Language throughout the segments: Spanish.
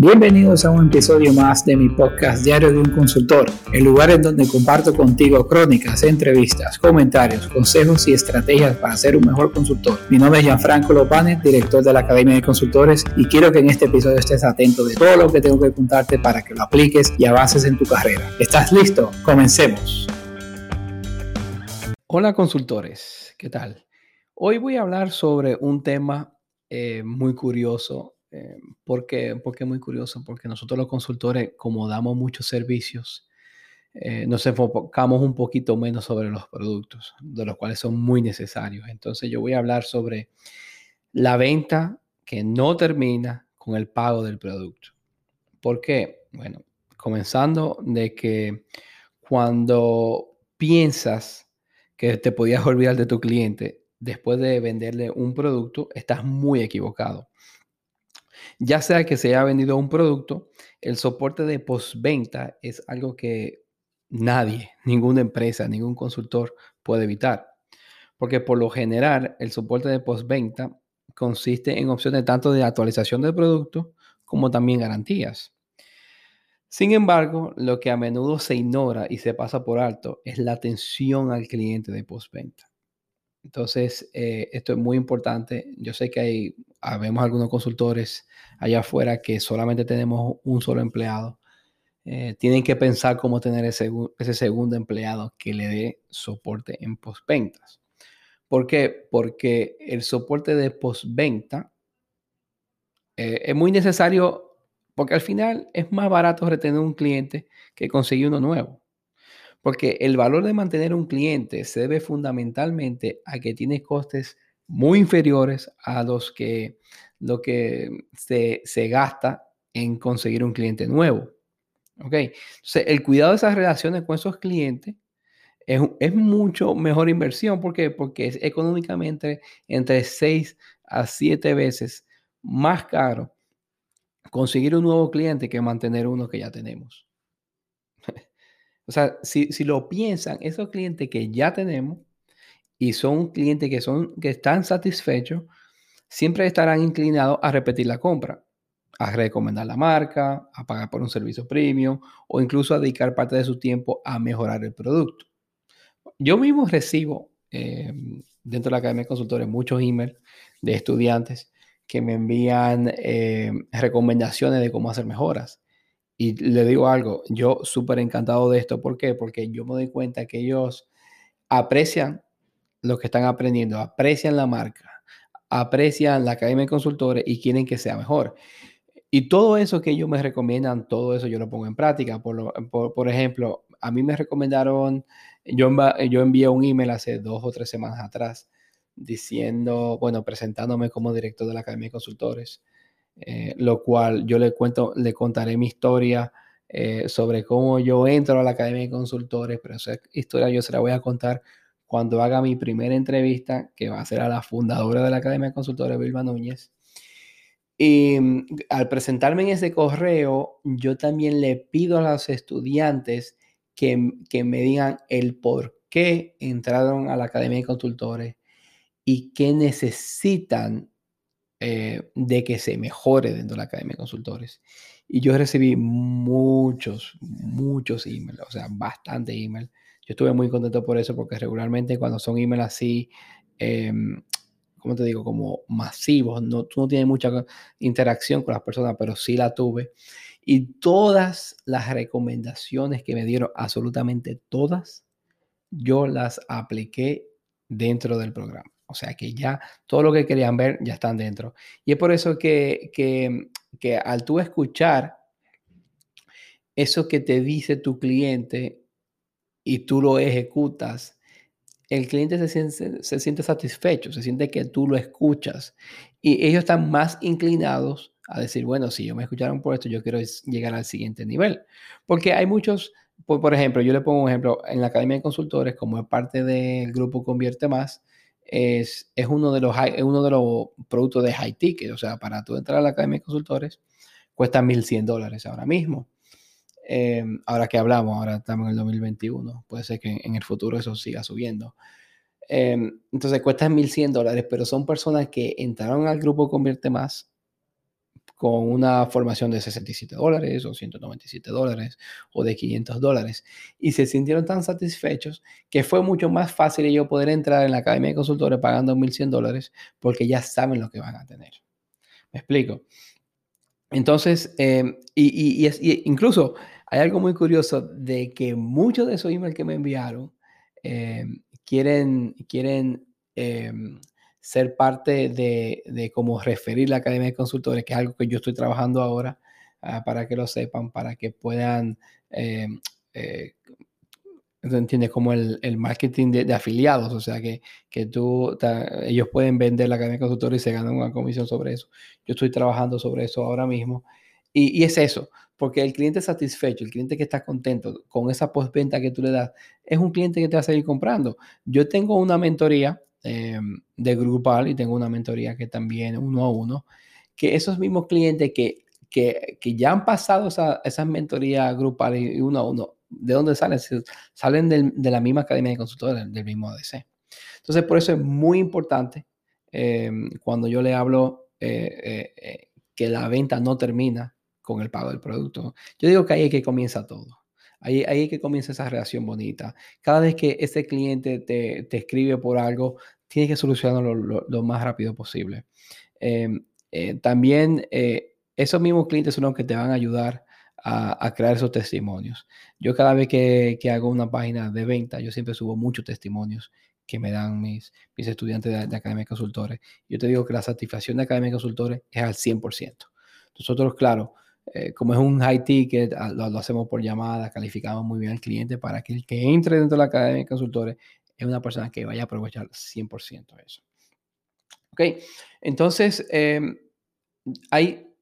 Bienvenidos a un episodio más de mi podcast Diario de un Consultor, el lugar en donde comparto contigo crónicas, entrevistas, comentarios, consejos y estrategias para ser un mejor consultor. Mi nombre es Gianfranco Lopane, director de la Academia de Consultores, y quiero que en este episodio estés atento de todo lo que tengo que contarte para que lo apliques y avances en tu carrera. ¿Estás listo? Comencemos. Hola consultores, ¿qué tal? Hoy voy a hablar sobre un tema eh, muy curioso eh, ¿por, qué? Porque es muy curioso, porque nosotros los consultores, como damos muchos servicios, eh, nos enfocamos un poquito menos sobre los productos, de los cuales son muy necesarios. Entonces yo voy a hablar sobre la venta que no termina con el pago del producto. ¿Por qué? Bueno, comenzando de que cuando piensas que te podías olvidar de tu cliente después de venderle un producto, estás muy equivocado. Ya sea que se haya vendido un producto, el soporte de postventa es algo que nadie, ninguna empresa, ningún consultor puede evitar. Porque por lo general, el soporte de postventa consiste en opciones tanto de actualización del producto como también garantías. Sin embargo, lo que a menudo se ignora y se pasa por alto es la atención al cliente de postventa. Entonces, eh, esto es muy importante. Yo sé que hay, habemos algunos consultores allá afuera que solamente tenemos un solo empleado. Eh, tienen que pensar cómo tener ese, segundo empleado que le dé soporte en postventas. ¿Por qué? Porque el soporte de postventa eh, es muy necesario porque al final es más barato retener un cliente que conseguir uno nuevo. Porque el valor de mantener un cliente se debe fundamentalmente a que tiene costes muy inferiores a los que, lo que se, gasta en conseguir un cliente nuevo. ¿Ok? Entonces, el cuidado de esas relaciones con esos clientes es, es mucho mejor inversión. ¿Por qué? Porque es económicamente entre 6 a 7 veces más caro conseguir un nuevo cliente que mantener uno que ya tenemos. O sea, si, lo piensan, esos clientes que ya tenemos y son clientes que, son, que están satisfechos, siempre estarán inclinados a repetir la compra, a recomendar la marca, a pagar por un servicio premium o incluso a dedicar parte de su tiempo a mejorar el producto. Yo mismo recibo eh, dentro de la Academia de Consultores muchos emails de estudiantes que me envían eh, recomendaciones de cómo hacer mejoras. Y le digo algo, yo súper encantado de esto. ¿Por qué? Porque yo me doy cuenta que ellos aprecian lo que están aprendiendo, aprecian la marca, aprecian la academia de consultores y quieren que sea mejor. Y todo eso que ellos me recomiendan, todo eso yo lo pongo en práctica. Por, ejemplo, a mí me recomendaron, yo, yo envié un email hace dos o tres semanas atrás diciendo, bueno, presentándome como director de la Academia de Consultores eh, lo cual yo le cuento, le contaré mi historia eh, sobre cómo yo entro a la Academia de Consultores, pero esa historia yo se la voy a contar cuando haga mi primera entrevista, que va a ser a la fundadora de la Academia de Consultores, Vilma Núñez. Y mm, al presentarme en ese correo, yo también le pido a los estudiantes que, que me digan el por qué entraron a la Academia de Consultores y qué necesitan eh, de que se mejore dentro de la Academia de Consultores. Y yo recibí muchos, muchos emails, o sea, bastante emails. Yo estuve muy contento por eso porque regularmente cuando son emails así, eh, ¿cómo te digo? Como masivos, no, tú no tienes mucha interacción con las personas, pero sí la tuve. Y todas las recomendaciones que me dieron, absolutamente todas, yo las apliqué dentro del programa. O sea que ya todo lo que querían ver ya están dentro. Y es por eso que, que, al tú escuchar eso que te dice tu cliente y tú lo ejecutas, el cliente se siente, se siente satisfecho, se siente que tú lo escuchas. Y ellos están más inclinados a decir, bueno, si yo me escucharon por esto, yo quiero llegar al siguiente nivel. Porque hay muchos, por, por ejemplo, yo le pongo un ejemplo, en la Academia de Consultores, como es parte del grupo Convierte Más, es, es, uno, de los, uno de los productos de high ticket. O sea, para tú entrar a la Academia de Consultores, cuesta 1.100 dólares ahora mismo. Eh, ahora que hablamos, ahora estamos en el 2021, puede ser que en el futuro eso siga subiendo. Eh, entonces cuesta 1.100 dólares, pero son personas que entraron al grupo Convierte Más con una formación de 67 dólares o 197 dólares o de 500 dólares y se sintieron tan satisfechos que fue mucho más fácil ellos poder entrar en la Academia de Consultores pagando 1.100 dólares porque ya saben lo que van a tener. ¿Me explico? Entonces, em, y, incluso hay algo muy curioso de que muchos de esos emails que me enviaron em, quieren, quieren em, ser parte de, de cómo referir la Academia de Consultores, que es algo que yo estoy trabajando ahora ah, para que lo sepan, para que puedan, eh, eh, ¿entiendes? Como el, el marketing de, afiliados, o sea, que, que tú, ellos pueden vender la Academia de Consultores y se ganan una comisión sobre eso. Yo estoy trabajando sobre eso ahora mismo. Y, y es eso, porque el cliente satisfecho, el cliente que está contento con esa postventa que tú le das, es un cliente que te va a seguir comprando. Yo tengo una mentoría Em, de grupal y tengo una mentoría que también uno a uno, que esos mismos clientes que, que, que ya han pasado esa, esas mentorías grupales y uno a uno, ¿de dónde salen? Salen de la misma academia de consultores, del mismo ADC. Entonces, por eso es muy importante em, cuando yo le hablo eh, eh, eh, que la venta no termina con el pago del producto. Yo digo que ahí es que comienza todo. Ahí, ahí que comienza esa relación bonita. Cada vez que ese cliente te, te escribe por algo, tienes que solucionarlo lo, más rápido posible. Em, eh, también eh, esos mismos clientes son los que te van a ayudar a, crear esos testimonios. Yo cada vez que, que, hago una página de venta, yo siempre subo muchos testimonios que me dan mis, mis estudiantes de, de Academia de Consultores. Yo te digo que la satisfacción de Academia de Consultores es al 100%. Nosotros, claro, eh, como es un high ticket, ah, lo, hacemos por llamada, calificamos muy bien al cliente para que el que entre dentro de la academia de consultores es una persona que vaya a aprovechar 100% eso. Ok, entonces em, hay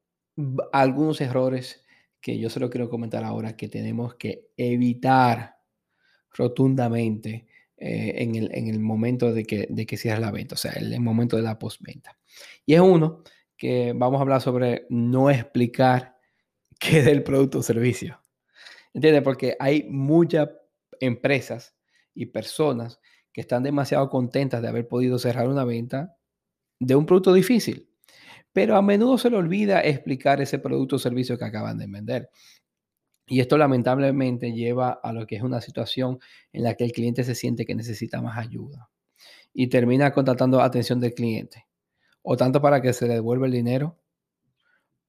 algunos errores que yo solo quiero comentar ahora que tenemos que evitar rotundamente eh, en, el, en, el, momento de que, de que cierre la venta, o sea, en el momento de la postventa. Y es uno que vamos a hablar sobre no explicar que del producto o servicio. ¿Entiendes? Porque hay muchas empresas y personas que están demasiado contentas de haber podido cerrar una venta de un producto difícil, pero a menudo se le olvida explicar ese producto o servicio que acaban de vender. Y esto lamentablemente lleva a lo que es una situación en la que el cliente se siente que necesita más ayuda y termina contratando atención del cliente, o tanto para que se le devuelva el dinero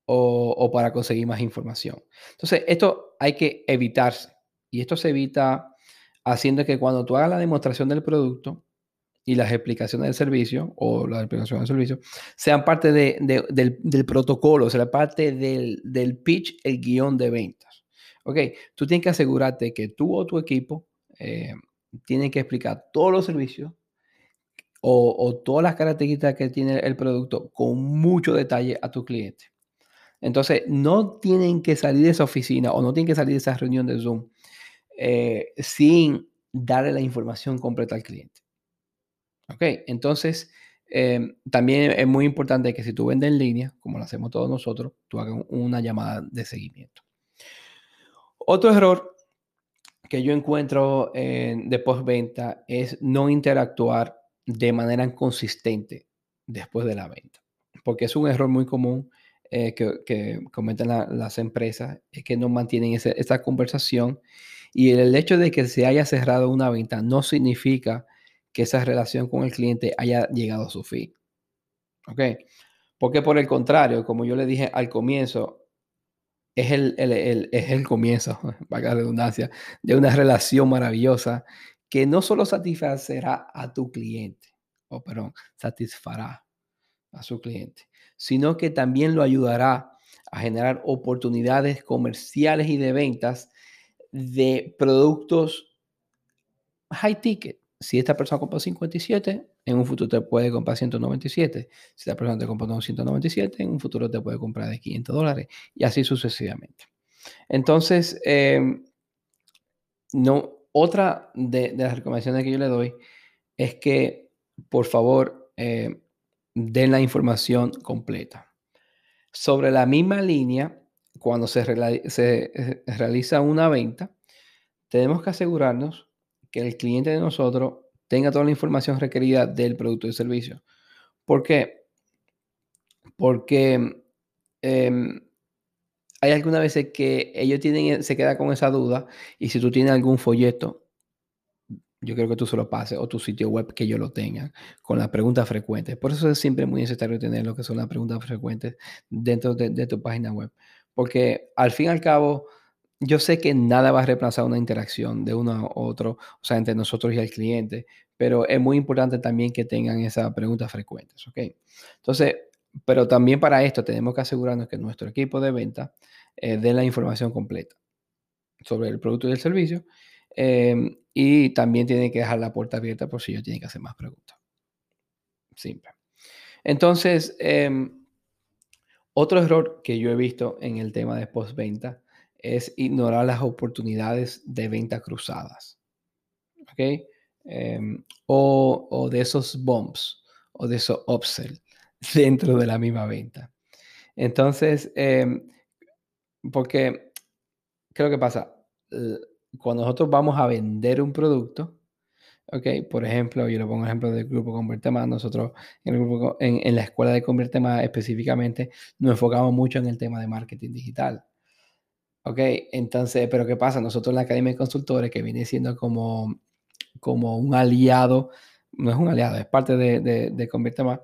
o, para conseguir más información. Entonces, esto hay que evitarse. Y esto se evita haciendo que cuando tú hagas la demostración del producto y las explicaciones del servicio o la explicación del servicio sean parte del, protocolo, o sea, parte del, pitch, el guion de ventas. Ok, tú tienes que asegurarte que tú o tu equipo eh, tienen que explicar todos los servicios o, o, todas las características que tiene el producto con mucho detalle a tu cliente. Entonces, no tienen que salir de esa oficina o no tienen que salir de esa reunión de Zoom eh, sin darle la información completa al cliente. Ok, entonces em, también es muy importante que si tú vendes en línea, como lo hacemos todos nosotros, tú hagas una llamada de seguimiento. Otro error que yo encuentro en, de postventa es no interactuar de manera consistente después de la venta, porque es un error muy común eh, que, comentan las empresas es que no mantienen esa conversación y el, hecho de que se haya cerrado una venta no significa que esa relación con el cliente haya llegado a su fin. ¿Ok? Porque por el contrario, como yo le dije al comienzo, es el, es el comienzo, valga la redundancia, de una relación maravillosa que no solo satisfacerá a tu cliente, o perdón, satisfará a su cliente, sino que también lo ayudará a generar oportunidades comerciales y de ventas de productos high ticket. Si esta persona compra 57, en un futuro te puede comprar 197. Si esta persona te compra 197, en un futuro te puede comprar de 500 dólares y así sucesivamente. Entonces, em, no, otra de, las recomendaciones que yo le doy es que, por favor, eh, den la información completa. Sobre la misma línea, cuando se, se, realiza una venta, tenemos que asegurarnos que el cliente de nosotros tenga toda la información requerida del producto y servicio. ¿Por qué? Porque em, hay algunas veces que ellos tienen, se queda con esa duda y si tú tienes algún folleto, yo creo que tú se lo pases o tu sitio web que ellos lo tengan con las preguntas frecuentes. Por eso es siempre muy necesario tener lo que son las preguntas frecuentes dentro de, tu página web. Porque al fin y al cabo, yo sé que nada va a reemplazar una interacción de uno a otro, o sea, entre nosotros y el cliente, pero es muy importante también que tengan esas preguntas frecuentes, ¿ok? Entonces, pero también para esto tenemos que asegurarnos que nuestro equipo de venta eh, dé la información completa sobre el producto y el servicio. Em, y también tiene que dejar la puerta abierta por si ellos tienen que hacer más preguntas. Simple. Entonces, em, otro error que yo he visto en el tema de postventa es ignorar las oportunidades de venta cruzadas. ¿Ok? Em, o, o, de esos bumps o de esos upsell dentro de la misma venta. Entonces, em, porque, creo que pasa? Cuando nosotros vamos a vender un producto, ok, por ejemplo, yo le pongo ejemplo del grupo Convierte Más, nosotros en la escuela de Convierte Más específicamente nos enfocamos mucho en el tema de marketing digital. Ok, entonces, pero ¿qué pasa? Nosotros en la Academia de Consultores, que viene siendo como, como un aliado, no es un aliado, es parte de, de, de Convierte Más,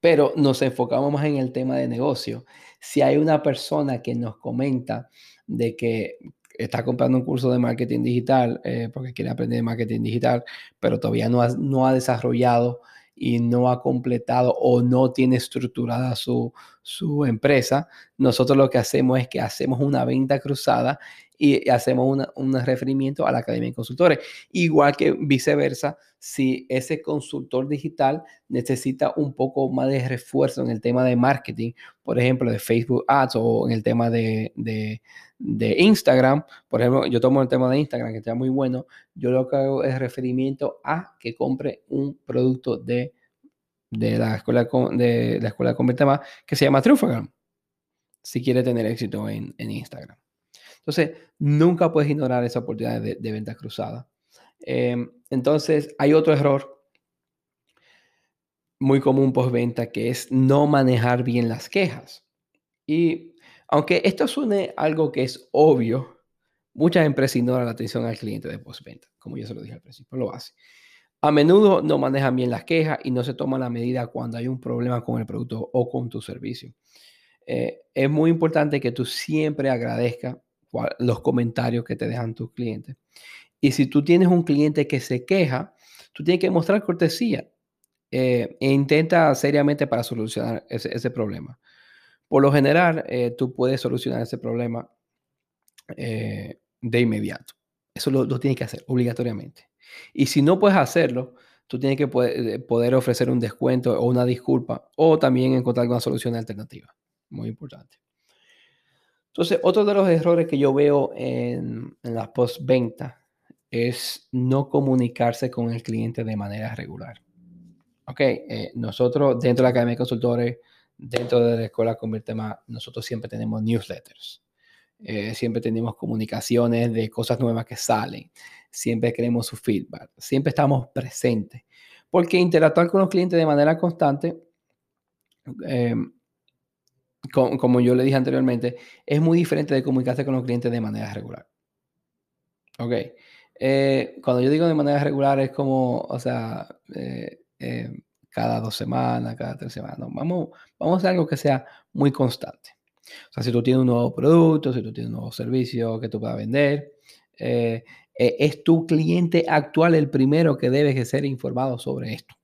pero nos enfocamos más en el tema de negocio. Si hay una persona que nos comenta de que está comprando un curso de marketing digital eh, porque quiere aprender marketing digital, pero todavía no ha, no ha desarrollado y no ha completado o no tiene estructurada su, su empresa, nosotros lo que hacemos es que hacemos una venta cruzada y hacemos un referimiento a la Academia de Consultores. Igual que viceversa, si ese consultor digital necesita un poco más de refuerzo en el tema de marketing, por ejemplo, de Facebook Ads o en el tema de, de, Instagram, por ejemplo, yo tomo el tema de Instagram que está muy bueno, yo lo que hago es referimiento a que compre un producto de, de la escuela de la escuela de Más que se llama Trufagram, si quiere tener éxito en, en Instagram. Entonces, nunca puedes ignorar esa oportunidad de, venta cruzada. Em, entonces, hay otro error muy común postventa que es no manejar bien las quejas. Y aunque esto suene algo que es obvio, muchas empresas ignoran la atención al cliente de postventa, como ya se lo dije al principio, lo hace. A menudo no manejan bien las quejas y no se toman la medida cuando hay un problema con el producto o con tu servicio. Eh, es muy importante que tú siempre agradezcas los comentarios que te dejan tus clientes. Y si tú tienes un cliente que se queja, tú tienes que mostrar cortesía eh, e intenta seriamente para solucionar ese, problema. Por lo general, eh, tú puedes solucionar ese problema eh, de inmediato. Eso lo, tienes que hacer obligatoriamente. Y si no puedes hacerlo, tú tienes que poder, poder ofrecer un descuento o una disculpa o también encontrar una solución alternativa. Muy importante. Entonces, otro de los errores que yo veo en, en la postventa es no comunicarse con el cliente de manera regular. Ok, eh, nosotros dentro de la Academia de Consultores, dentro de la Escuela Convierte Más, nosotros siempre tenemos newsletters. Eh, siempre tenemos comunicaciones de cosas nuevas que salen. Siempre queremos su feedback. Siempre estamos presentes. Porque interactuar con los clientes de manera constante eh, como, yo le dije anteriormente, es muy diferente de comunicarse con los clientes de manera regular. Ok. Eh, cuando yo digo de manera regular es como, o sea, eh, eh, cada dos semanas, cada tres semanas. vamos, vamos a hacer algo que sea muy constante. O sea, si tú tienes un nuevo producto, si tú tienes un nuevo servicio que tú puedas vender, es tu cliente actual el primero que debe ser informado sobre esto.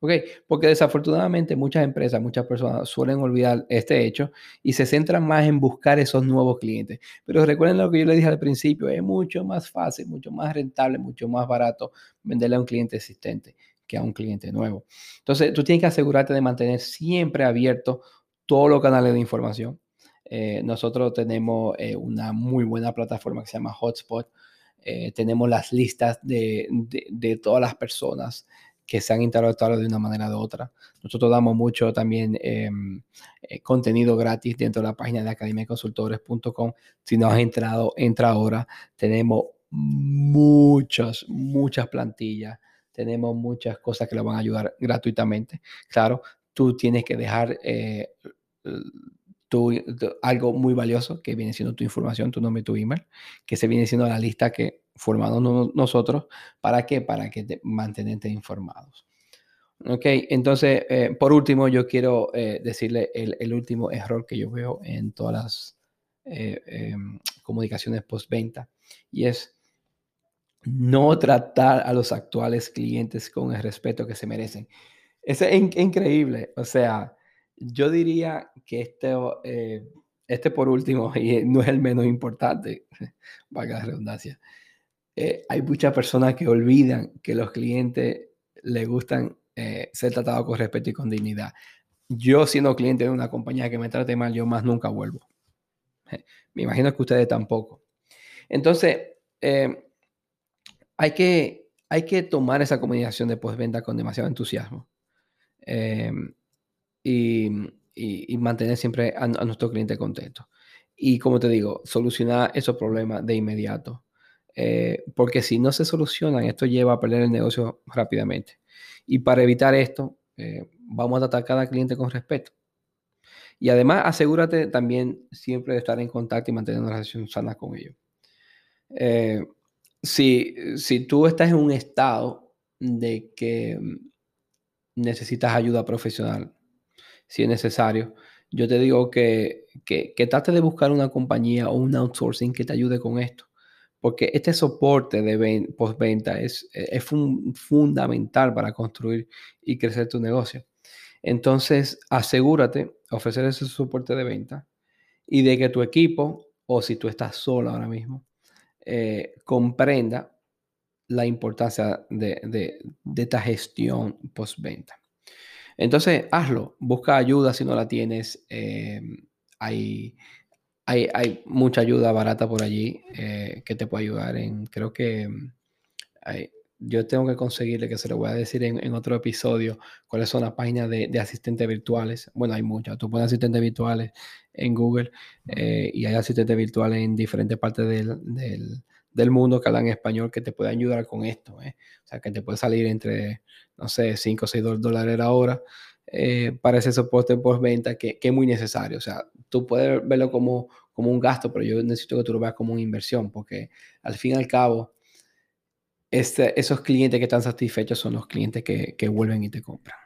¿Ok? Porque desafortunadamente muchas empresas, muchas personas suelen olvidar este hecho y se centran más en buscar esos nuevos clientes. Pero recuerden lo que yo les dije al principio, es mucho más fácil, mucho más rentable, mucho más barato venderle a un cliente existente que a un cliente nuevo. Entonces, tú tienes que asegurarte de mantener siempre abierto todos los canales de información. Eh, nosotros tenemos eh, una muy buena plataforma que se llama Hotspot. Eh, tenemos las listas de, de, de, todas las personas que se han interactuado de una manera u otra. Nosotros damos mucho también em, eh, contenido gratis dentro de la página de academiaconsultores.com. Si no has entrado, entra ahora. Tenemos muchas, muchas plantillas. Tenemos muchas cosas que le van a ayudar gratuitamente. Claro, tú tienes que dejar eh, algo muy valioso que viene siendo tu información, tu nombre, tu email, que se viene siendo la lista que formamos nosotros. ¿Para qué? Para que te mantenerte informados. Ok, entonces, eh, por último, yo quiero eh, decirle el, último error que yo veo en todas las eh, em, comunicaciones postventa y es no tratar a los actuales clientes con el respeto que se merecen. Es increíble. O sea, yo diría que este, este por último, y no es el menos importante, valga la redundancia, hay muchas personas que olvidan que los clientes les gustan eh, ser tratado con respeto y con dignidad. Yo siendo cliente de una compañía que me trate mal, yo más nunca vuelvo. Me imagino que ustedes tampoco. Entonces, eh, hay, que, hay que tomar esa comunicación de postventa con demasiado entusiasmo eh, y, mantener siempre a, nuestro cliente contento. Y como te digo, solucionar esos problemas de inmediato. porque si no se solucionan, esto lleva a perder el negocio rápidamente. Y para evitar esto, eh, vamos a tratar a cada cliente con respeto. Y además, asegúrate también siempre de estar en contacto y mantener una relación sana con ellos. Eh, si, si tú estás en un estado de que necesitas ayuda profesional, si es necesario, yo te digo que, que, que trate de buscar una compañía o un outsourcing que te ayude con esto porque este soporte de postventa es, es fundamental para construir y crecer tu negocio. Entonces, asegúrate ofrecer ese soporte de venta y de que tu equipo, o si tú estás solo ahora mismo, eh, comprenda la importancia de, esta gestión postventa. Entonces, hazlo, busca ayuda si no la tienes. Eh, hay hay, mucha ayuda barata por allí eh, que te puede ayudar en, creo que mm, yo tengo que conseguirle, que se lo voy a decir en, otro episodio, cuáles son las páginas de, asistentes virtuales. Bueno, hay muchas. Tú pones asistentes virtuales en Google eh, y hay asistentes virtuales en diferentes partes del, mundo que hablan español que te pueden ayudar con esto. Eh. O sea, que te puede salir entre, no sé, 5 o 6 dólares la hora eh, para ese soporte post-venta que, que, es muy necesario. O sea, tú puedes verlo como, como un gasto, pero yo necesito que tú lo veas como una inversión, porque al fin y al cabo, este, esos clientes que están satisfechos son los clientes que, que vuelven y te compran.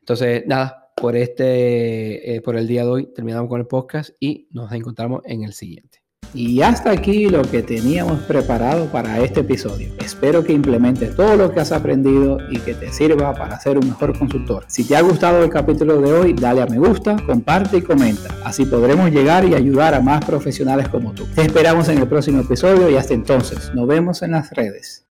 Entonces, nada, por, este, eh, por el día de hoy terminamos con el podcast y nos encontramos en el siguiente. Y hasta aquí lo que teníamos preparado para este episodio. Espero que implementes todo lo que has aprendido y que te sirva para ser un mejor consultor. Si te ha gustado el capítulo de hoy, dale a me gusta, comparte y comenta. Así podremos llegar y ayudar a más profesionales como tú. Te esperamos en el próximo episodio y hasta entonces, nos vemos en las redes.